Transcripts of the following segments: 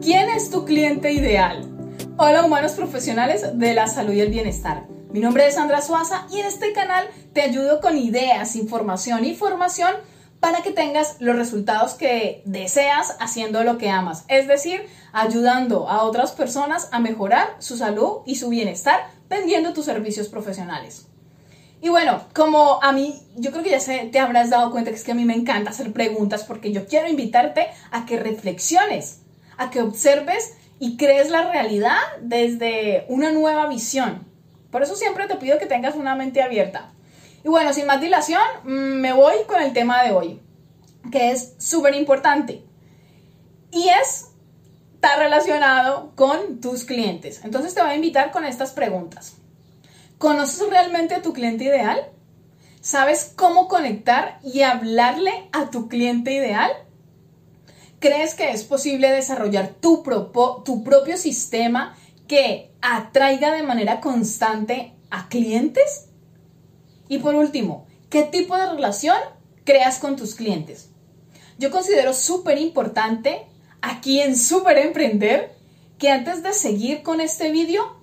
¿Quién es tu cliente ideal? Hola humanos profesionales de la salud y el bienestar. Mi nombre es Sandra Suaza y en este canal te ayudo con ideas, información y formación para que tengas los resultados que deseas haciendo lo que amas, es decir, ayudando a otras personas a mejorar su salud y su bienestar vendiendo tus servicios profesionales. Y bueno, como a mí, yo creo que ya se, te habrás dado cuenta que es que a mí me encanta hacer preguntas porque yo quiero invitarte a que reflexiones, a que observes y crees la realidad desde una nueva visión. Por eso siempre te pido que tengas una mente abierta. Y bueno, sin más dilación, mm, me voy con el tema de hoy, que es súper importante. Y es, está relacionado con tus clientes. Entonces te voy a invitar con estas preguntas. ¿Conoces realmente a tu cliente ideal? ¿Sabes cómo conectar y hablarle a tu cliente ideal? ¿Crees que es posible desarrollar tu, propio sistema que atraiga de manera constante a clientes? Y por último, ¿qué tipo de relación creas con tus clientes? Yo considero súper importante aquí en Super Emprender que antes de seguir con este vídeo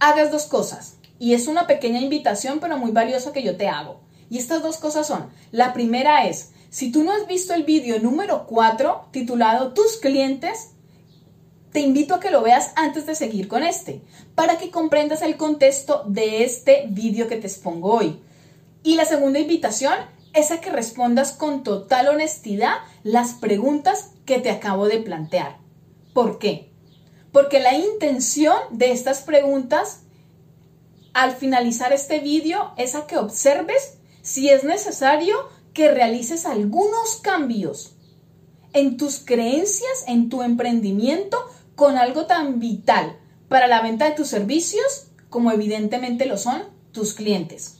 hagas dos cosas. Y es una pequeña invitación, pero muy valiosa que yo te hago. Y estas dos cosas son, la primera es, si tú no has visto el vídeo número 4 titulado Tus clientes, te invito a que lo veas antes de seguir con este, para que comprendas el contexto de este vídeo que te expongo hoy. Y la segunda invitación es a que respondas con total honestidad las preguntas que te acabo de plantear. ¿Por qué? Porque la intención de estas preguntas al finalizar este vídeo es a que observes si es necesario que realices algunos cambios en tus creencias, en tu emprendimiento, con algo tan vital para la venta de tus servicios como evidentemente lo son tus clientes.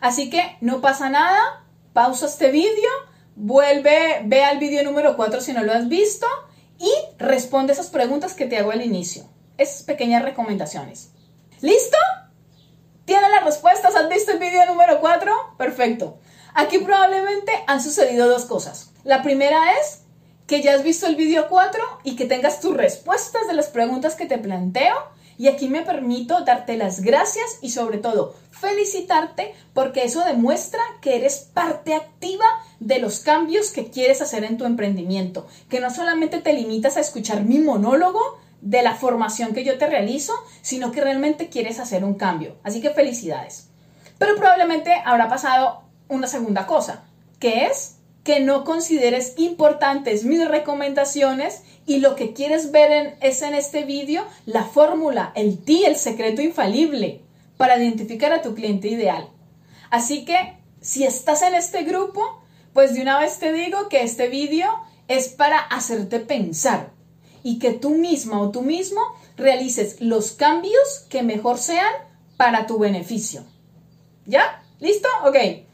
Así que no pasa nada, pausa este vídeo, vuelve, ve al vídeo número 4 si no lo has visto y responde esas preguntas que te hago al inicio. Esas pequeñas recomendaciones. ¿Listo? ¿Tienen las respuestas? ¿Han visto el vídeo número 4? Perfecto. Aquí probablemente han sucedido dos cosas. La primera es que ya has visto el vídeo 4 y que tengas tus respuestas de las preguntas que te planteo. Y aquí me permito darte las gracias y sobre todo felicitarte porque eso demuestra que eres parte activa de los cambios que quieres hacer en tu emprendimiento. Que no solamente te limitas a escuchar mi monólogo, de la formación que yo te realizo, sino que realmente quieres hacer un cambio. Así que felicidades. Pero probablemente habrá pasado una segunda cosa, que es que no consideres importantes mis recomendaciones y lo que quieres ver es en este vídeo la fórmula, el ti, el secreto infalible para identificar a tu cliente ideal. Así que si estás en este grupo, pues de una vez te digo que este vídeo es para hacerte pensar, y que tú misma o tú mismo realices los cambios que mejor sean para tu beneficio. ¿Ya? ¿Listo? Ok.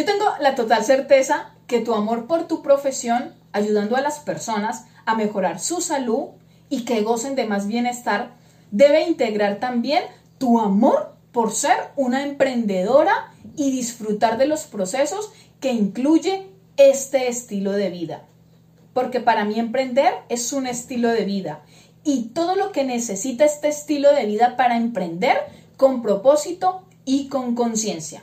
Yo tengo la total certeza que tu amor por tu profesión, ayudando a las personas a mejorar su salud y que gocen de más bienestar, debe integrar también tu amor por ser una emprendedora y disfrutar de los procesos que incluye este estilo de vida porque para mí emprender es un estilo de vida y todo lo que necesita este estilo de vida para emprender con propósito y con conciencia.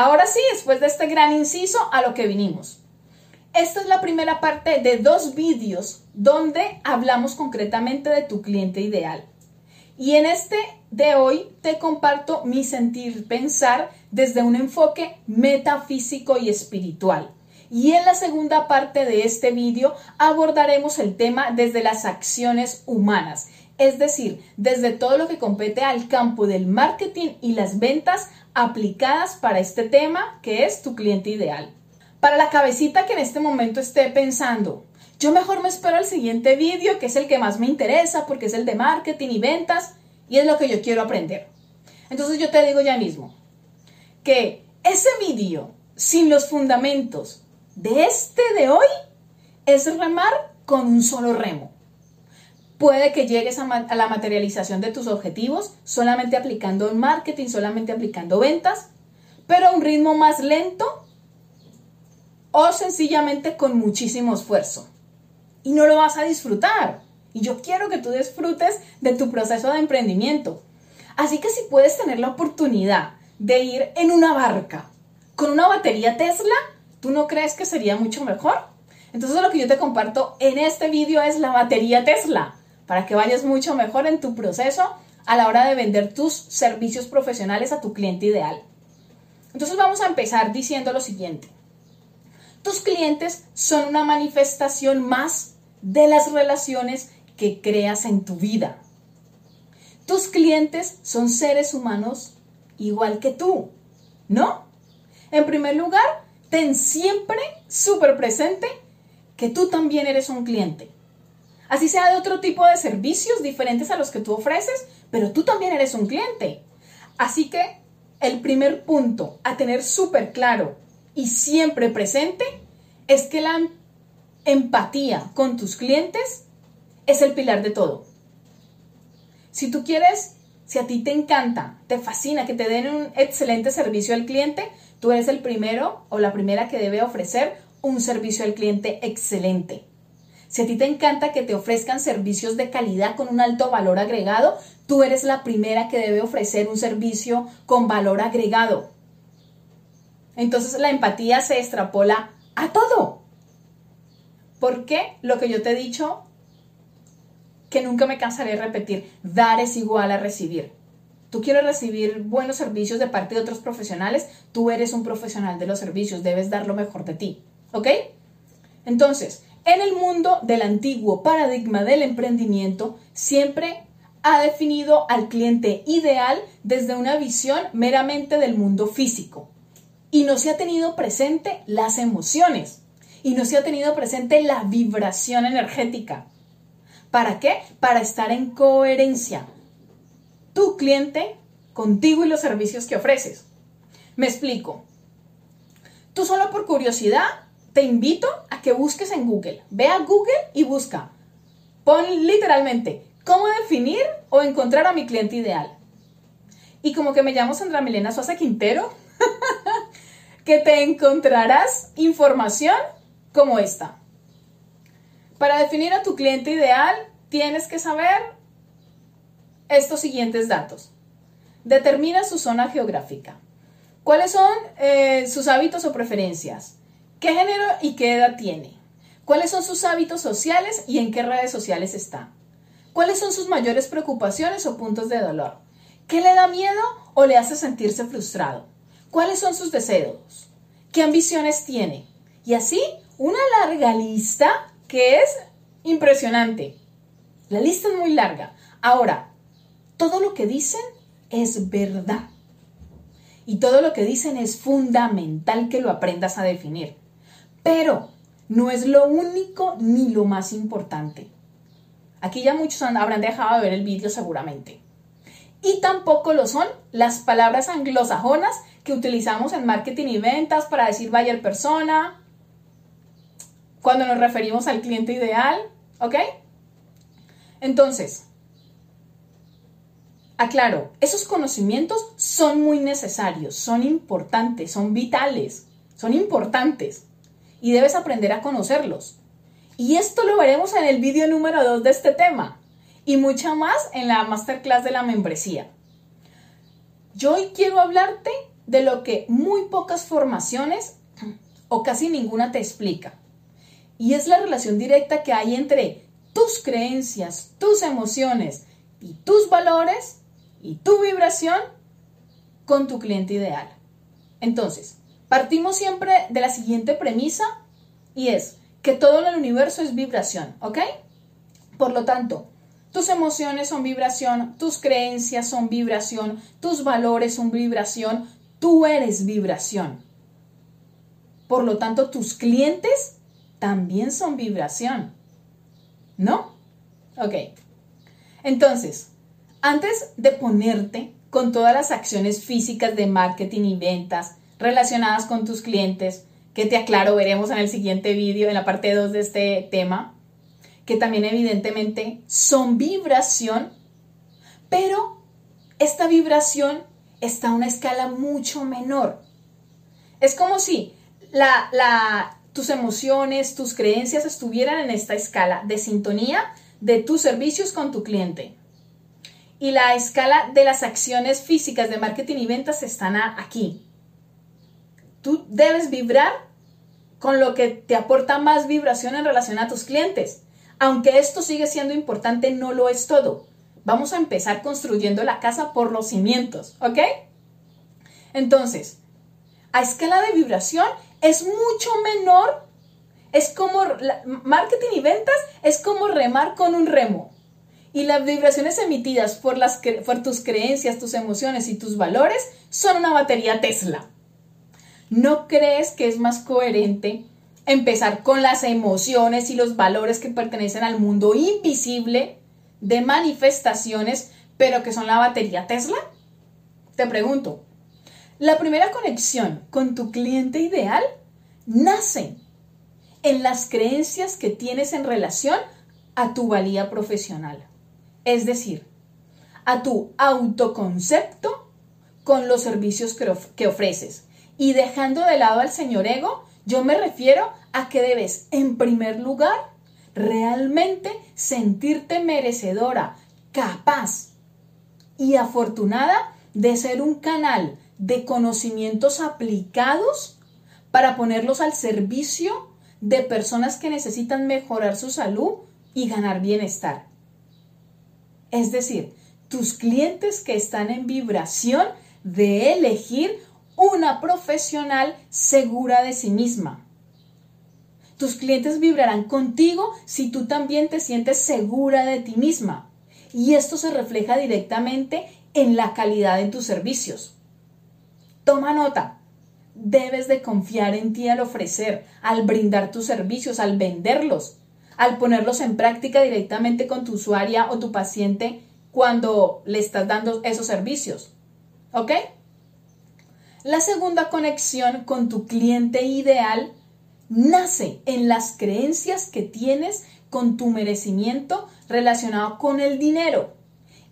Ahora sí, después de este gran inciso, a lo que vinimos. Esta es la primera parte de dos vídeos donde hablamos concretamente de tu cliente ideal. Y en este de hoy te comparto mi sentir pensar desde un enfoque metafísico y espiritual. Y en la segunda parte de este vídeo abordaremos el tema desde las acciones humanas, es decir, desde todo lo que compete al campo del marketing y las ventas aplicadas para este tema que es tu cliente ideal. Para la cabecita que en este momento esté pensando, yo mejor me espero al siguiente vídeo que es el que más me interesa porque es el de marketing y ventas y es lo que yo quiero aprender. Entonces yo te digo ya mismo que ese vídeo sin los fundamentos de este de hoy es remar con un solo remo. Puede que llegues a, la materialización de tus objetivos solamente aplicando marketing, solamente aplicando ventas, pero a un ritmo más lento o sencillamente con muchísimo esfuerzo. Y no lo vas a disfrutar. Y yo quiero que tú disfrutes de tu proceso de emprendimiento. Así que si puedes tener la oportunidad de ir en una barca con una batería Tesla, ¿tú no crees que sería mucho mejor? Entonces lo que yo te comparto en este vídeo es la batería Tesla, para que vayas mucho mejor en tu proceso a la hora de vender tus servicios profesionales a tu cliente ideal. Entonces vamos a empezar diciendo lo siguiente. Tus clientes son una manifestación más de las relaciones que creas en tu vida. Tus clientes son seres humanos igual que tú, ¿no? En primer lugar, ten siempre súper presente que tú también eres un cliente. Así sea de otro tipo de servicios diferentes a los que tú ofreces, pero tú también eres un cliente. Así que el primer punto a tener súper claro y siempre presente es que la empatía con tus clientes es el pilar de todo. Si tú quieres, si a ti te encanta, te fascina que te den un excelente servicio al cliente, tú eres el primero o la primera que debe ofrecer un servicio al cliente excelente. Si a ti te encanta que te ofrezcan servicios de calidad con un alto valor agregado, tú eres la primera que debe ofrecer un servicio con valor agregado. Entonces la empatía se extrapola a todo. Porque lo que yo te he dicho, que nunca me cansaré de repetir, dar es igual a recibir. Tú quieres recibir buenos servicios de parte de otros profesionales, tú eres un profesional de los servicios, debes dar lo mejor de ti. ¿Ok? Entonces, en el mundo del antiguo paradigma del emprendimiento, siempre ha definido al cliente ideal desde una visión meramente del mundo físico y no se ha tenido presente las emociones y no se ha tenido presente la vibración energética. ¿Para qué? Para estar en coherencia. Tu cliente contigo y los servicios que ofreces. Me explico. Tú solo por curiosidad te invito a que busques en Google. Ve a Google y busca. Pon literalmente cómo definir o encontrar a mi cliente ideal. Y como que me llamo Sandra Milena Sosa Quintero, que te encontrarás información como esta. Para definir a tu cliente ideal, tienes que saber estos siguientes datos. Determina su zona geográfica. ¿Cuáles son eh, sus hábitos o preferencias? ¿Qué género y qué edad tiene? ¿Cuáles son sus hábitos sociales y en qué redes sociales está? ¿Cuáles son sus mayores preocupaciones o puntos de dolor? ¿Qué le da miedo o le hace sentirse frustrado? ¿Cuáles son sus deseos? ¿Qué ambiciones tiene? Y así, una larga lista que es impresionante. La lista es muy larga. Ahora, todo lo que dicen es verdad. Y todo lo que dicen es fundamental que lo aprendas a definir. Pero no es lo único ni lo más importante. Aquí ya muchos habrán dejado de ver el vídeo seguramente. Y tampoco lo son las palabras anglosajonas que utilizamos en marketing y ventas para decir buyer persona, cuando nos referimos al cliente ideal, ¿ok? Entonces, aclaro, esos conocimientos son muy necesarios, son importantes, son vitales, son importantes y debes aprender a conocerlos. Y esto lo veremos en el vídeo número 2 de este tema y mucho más en la masterclass de la membresía. Yo hoy quiero hablarte de lo que muy pocas formaciones o casi ninguna te explica. Y es la relación directa que hay entre tus creencias, tus emociones y tus valores y tu vibración con tu cliente ideal. Entonces, Partimos siempre de la siguiente premisa y es que todo el universo es vibración, ¿ok? Por lo tanto, tus emociones son vibración, tus creencias son vibración, tus valores son vibración, tú eres vibración. Por lo tanto, tus clientes también son vibración. ¿No? Ok. Entonces, antes de ponerte con todas las acciones físicas de marketing y ventas, relacionadas con tus clientes, que te aclaro, veremos en el siguiente vídeo, en la parte 2 de este tema, que también evidentemente son vibración, pero esta vibración está a una escala mucho menor. Es como si la, tus emociones, tus creencias estuvieran en esta escala de sintonía de tus servicios con tu cliente. Y la escala de las acciones físicas de marketing y ventas están aquí. Tú debes vibrar con lo que te aporta más vibración en relación a tus clientes. Aunque esto sigue siendo importante, no lo es todo. Vamos a empezar construyendo la casa por los cimientos, ¿ok? Entonces, a escala de vibración es mucho menor. Es como marketing y ventas es como remar con un remo. Y las vibraciones emitidas por, tus creencias, tus emociones y tus valores son una batería Tesla. ¿No crees que es más coherente empezar con las emociones y los valores que pertenecen al mundo invisible de manifestaciones, pero que son la batería Tesla? Te pregunto, la primera conexión con tu cliente ideal nace en las creencias que tienes en relación a tu valía profesional. Es decir, a tu autoconcepto con los servicios que, ofreces. Y dejando de lado al señor ego, yo me refiero a que debes, en primer lugar, realmente sentirte merecedora, capaz y afortunada de ser un canal de conocimientos aplicados para ponerlos al servicio de personas que necesitan mejorar su salud y ganar bienestar. Es decir, tus clientes que están en vibración de elegir una profesional segura de sí misma. Tus clientes vibrarán contigo si tú también te sientes segura de ti misma. Y esto se refleja directamente en la calidad de tus servicios. Toma nota. Debes de confiar en ti al ofrecer, al brindar tus servicios, al venderlos, al ponerlos en práctica directamente con tu usuaria o tu paciente cuando le estás dando esos servicios. ¿Ok? La segunda conexión con tu cliente ideal nace en las creencias que tienes con tu merecimiento relacionado con el dinero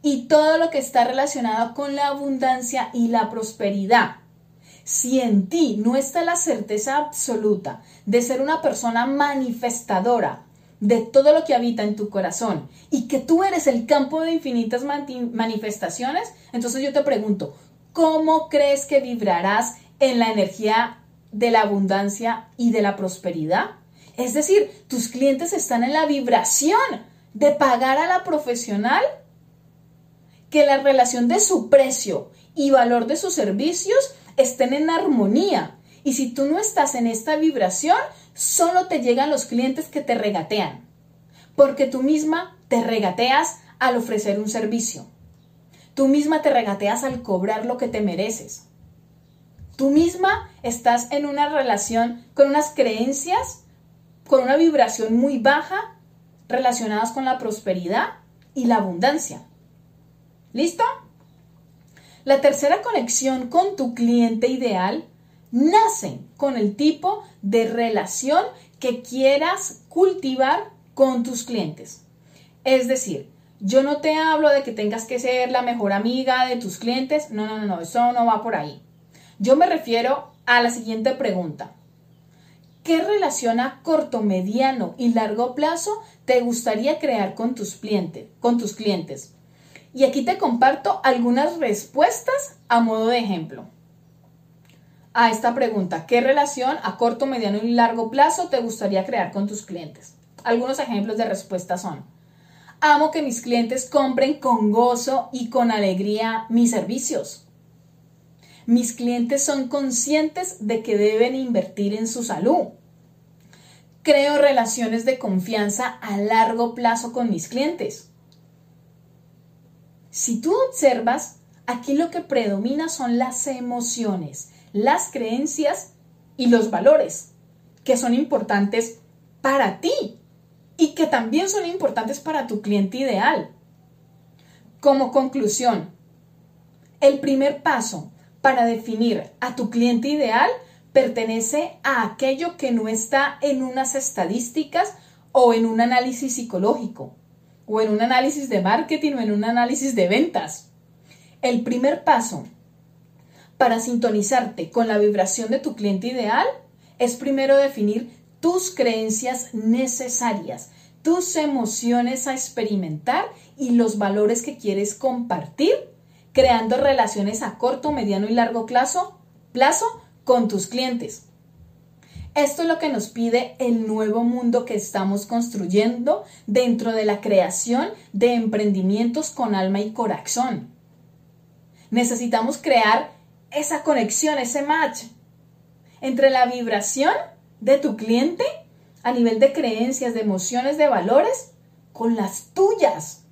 y todo lo que está relacionado con la abundancia y la prosperidad. Si en ti no está la certeza absoluta de ser una persona manifestadora de todo lo que habita en tu corazón y que tú eres el campo de infinitas manifestaciones, entonces yo te pregunto, ¿cómo crees que vibrarás en la energía de la abundancia y de la prosperidad? Es decir, tus clientes están en la vibración de pagar a la profesional que la relación de su precio y valor de sus servicios estén en armonía. Y si tú no estás en esta vibración, solo te llegan los clientes que te regatean, porque tú misma te regateas al ofrecer un servicio. Tú misma te regateas al cobrar lo que te mereces. Tú misma estás en una relación con unas creencias, con una vibración muy baja relacionadas con la prosperidad y la abundancia. ¿Listo? La tercera conexión con tu cliente ideal nace con el tipo de relación que quieras cultivar con tus clientes. Es decir, yo no te hablo de que tengas que ser la mejor amiga de tus clientes. No, no, no, no, eso no va por ahí. Yo me refiero a la siguiente pregunta. ¿Qué relación a corto, mediano y largo plazo te gustaría crear con tus clientes? Con tus clientes? Y aquí te comparto algunas respuestas a modo de ejemplo. A esta pregunta, ¿qué relación a corto, mediano y largo plazo te gustaría crear con tus clientes? Algunos ejemplos de respuesta son, amo que mis clientes compren con gozo y con alegría mis servicios. Mis clientes son conscientes de que deben invertir en su salud. Creo relaciones de confianza a largo plazo con mis clientes. Si tú observas, aquí lo que predomina son las emociones, las creencias y los valores, que son importantes para ti y que también son importantes para tu cliente ideal. Como conclusión, el primer paso para definir a tu cliente ideal pertenece a aquello que no está en unas estadísticas o en un análisis psicológico o en un análisis de marketing o en un análisis de ventas. El primer paso para sintonizarte con la vibración de tu cliente ideal es primero definir tus creencias necesarias, tus emociones a experimentar y los valores que quieres compartir, creando relaciones a corto, mediano y largo plazo, plazo con tus clientes. Esto es lo que nos pide el nuevo mundo que estamos construyendo dentro de la creación de emprendimientos con alma y corazón. Necesitamos crear esa conexión, ese match entre la vibración de tu cliente a nivel de creencias, de emociones, de valores, con las tuyas.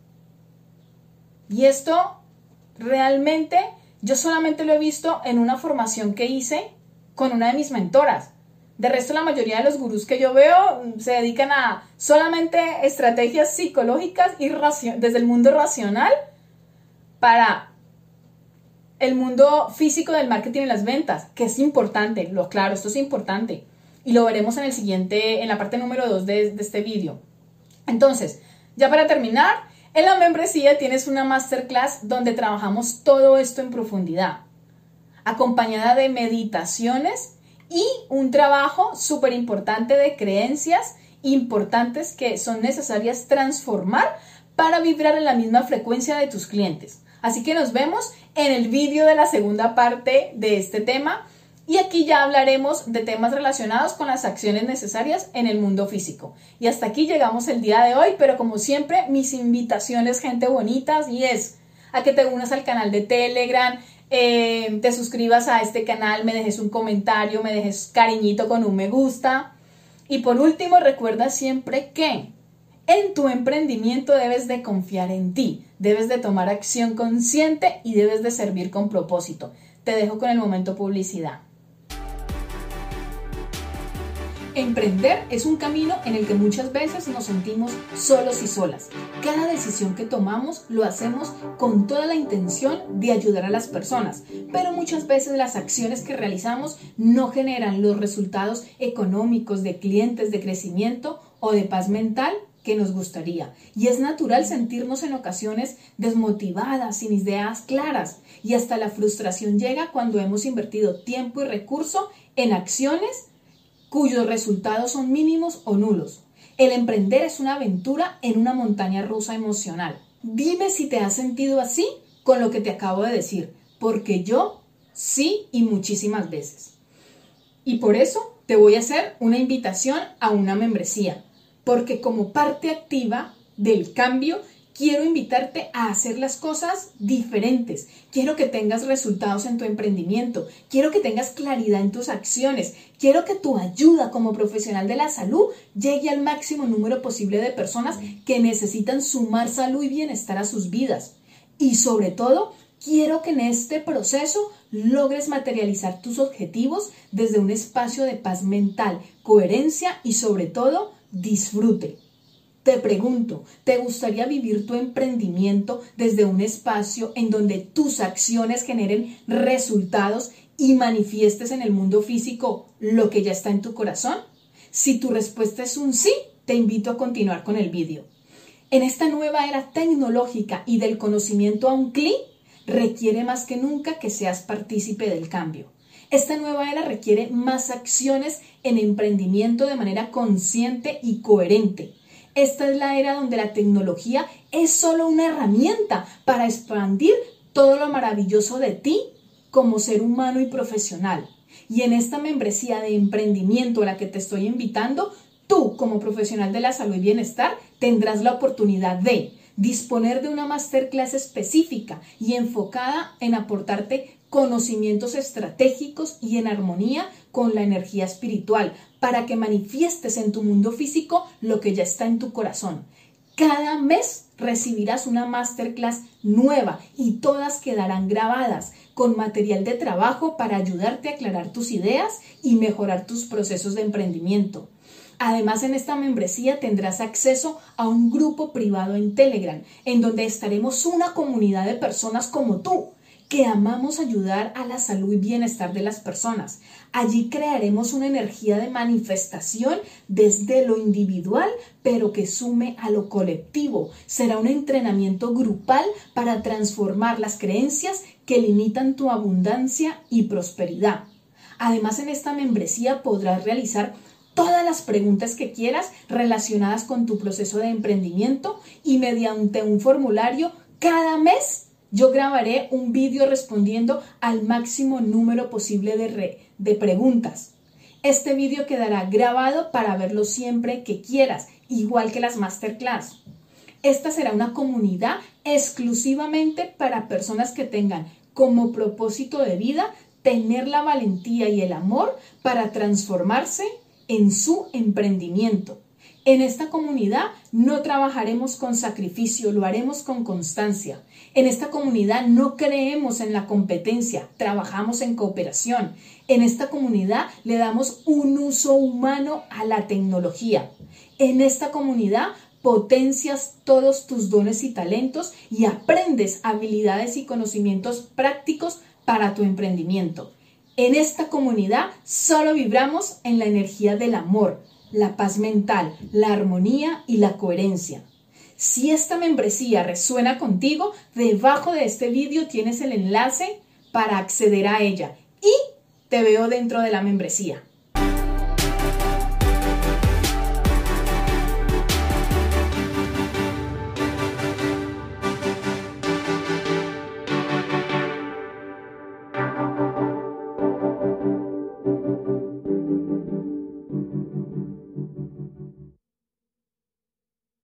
Y esto realmente yo solamente lo he visto en una formación que hice con una de mis mentoras. De resto, la mayoría de los gurús que yo veo mm, se dedican a solamente estrategias psicológicas y desde el mundo racional para el mundo físico del marketing y las ventas, que es importante, lo claro, esto es importante. Y lo veremos en el siguiente, en la parte número 2 de, de este vídeo. Entonces, ya para terminar, en la membresía tienes una masterclass donde trabajamos todo esto en profundidad, acompañada de meditaciones y un trabajo súper importante de creencias importantes que son necesarias transformar para vibrar en la misma frecuencia de tus clientes. Así que nos vemos en el vídeo de la segunda parte de este tema y aquí ya hablaremos de temas relacionados con las acciones necesarias en el mundo físico. Y hasta aquí llegamos el día de hoy, pero como siempre mis invitaciones gente bonitas y es a que te unas al canal de Telegram, eh, te suscribas a este canal, me dejes un comentario, me dejes cariñito con un me gusta. Y por último, recuerda siempre que en tu emprendimiento debes de confiar en ti, debes de tomar acción consciente y debes de servir con propósito. Te dejo con el momento publicidad. Emprender es un camino en el que muchas veces nos sentimos solos y solas. Cada decisión que tomamos lo hacemos con toda la intención de ayudar a las personas, pero muchas veces las acciones que realizamos no generan los resultados económicos de clientes, de crecimiento o de paz mental que nos gustaría. Y es natural sentirnos en ocasiones desmotivadas, sin ideas claras, y hasta la frustración llega cuando hemos invertido tiempo y recurso en acciones cuyos resultados son mínimos o nulos. El emprender es una aventura en una montaña rusa emocional. Dime si te has sentido así con lo que te acabo de decir, porque yo sí y muchísimas veces. Y por eso te voy a hacer una invitación a una membresía, porque como parte activa del cambio quiero invitarte a hacer las cosas diferentes. Quiero que tengas resultados en tu emprendimiento. Quiero que tengas claridad en tus acciones. Quiero que tu ayuda como profesional de la salud llegue al máximo número posible de personas que necesitan sumar salud y bienestar a sus vidas. Y sobre todo, quiero que en este proceso logres materializar tus objetivos desde un espacio de paz mental, coherencia y sobre todo disfrute. Te pregunto, ¿te gustaría vivir tu emprendimiento desde un espacio en donde tus acciones generen resultados y manifiestes en el mundo físico lo que ya está en tu corazón? Si tu respuesta es un sí, te invito a continuar con el vídeo. En esta nueva era tecnológica y del conocimiento a un clic, requiere más que nunca que seas partícipe del cambio. Esta nueva era requiere más acciones en emprendimiento de manera consciente y coherente esta es la era donde la tecnología es solo una herramienta para expandir todo lo maravilloso de ti como ser humano y profesional. Y en esta membresía de emprendimiento a la que te estoy invitando, tú como profesional de la salud y bienestar tendrás la oportunidad de disponer de una masterclass específica y enfocada en aportarte conocimientos estratégicos y en armonía con la energía espiritual para que manifiestes en tu mundo físico lo que ya está en tu corazón. Cada mes recibirás una masterclass nueva y todas quedarán grabadas con material de trabajo para ayudarte a aclarar tus ideas y mejorar tus procesos de emprendimiento. Además, en esta membresía tendrás acceso a un grupo privado en Telegram, en donde estaremos una comunidad de personas como tú, que amamos ayudar a la salud y bienestar de las personas. Allí crearemos una energía de manifestación desde lo individual, pero que sume a lo colectivo. Será un entrenamiento grupal para transformar las creencias que limitan tu abundancia y prosperidad. Además, en esta membresía podrás realizar todas las preguntas que quieras relacionadas con tu proceso de emprendimiento y mediante un formulario cada mes yo grabaré un vídeo respondiendo al máximo número posible de, de preguntas. Este vídeo quedará grabado para verlo siempre que quieras, igual que las masterclass. Esta será una comunidad exclusivamente para personas que tengan como propósito de vida tener la valentía y el amor para transformarse en su emprendimiento. En esta comunidad no trabajaremos con sacrificio, lo haremos con constancia. En esta comunidad no creemos en la competencia, trabajamos en cooperación. En esta comunidad le damos un uso humano a la tecnología. En esta comunidad potencias todos tus dones y talentos y aprendes habilidades y conocimientos prácticos para tu emprendimiento. En esta comunidad solo vibramos en la energía del amor, la paz mental, la armonía y la coherencia. Si esta membresía resuena contigo, debajo de este vídeo tienes el enlace para acceder a ella y te veo dentro de la membresía.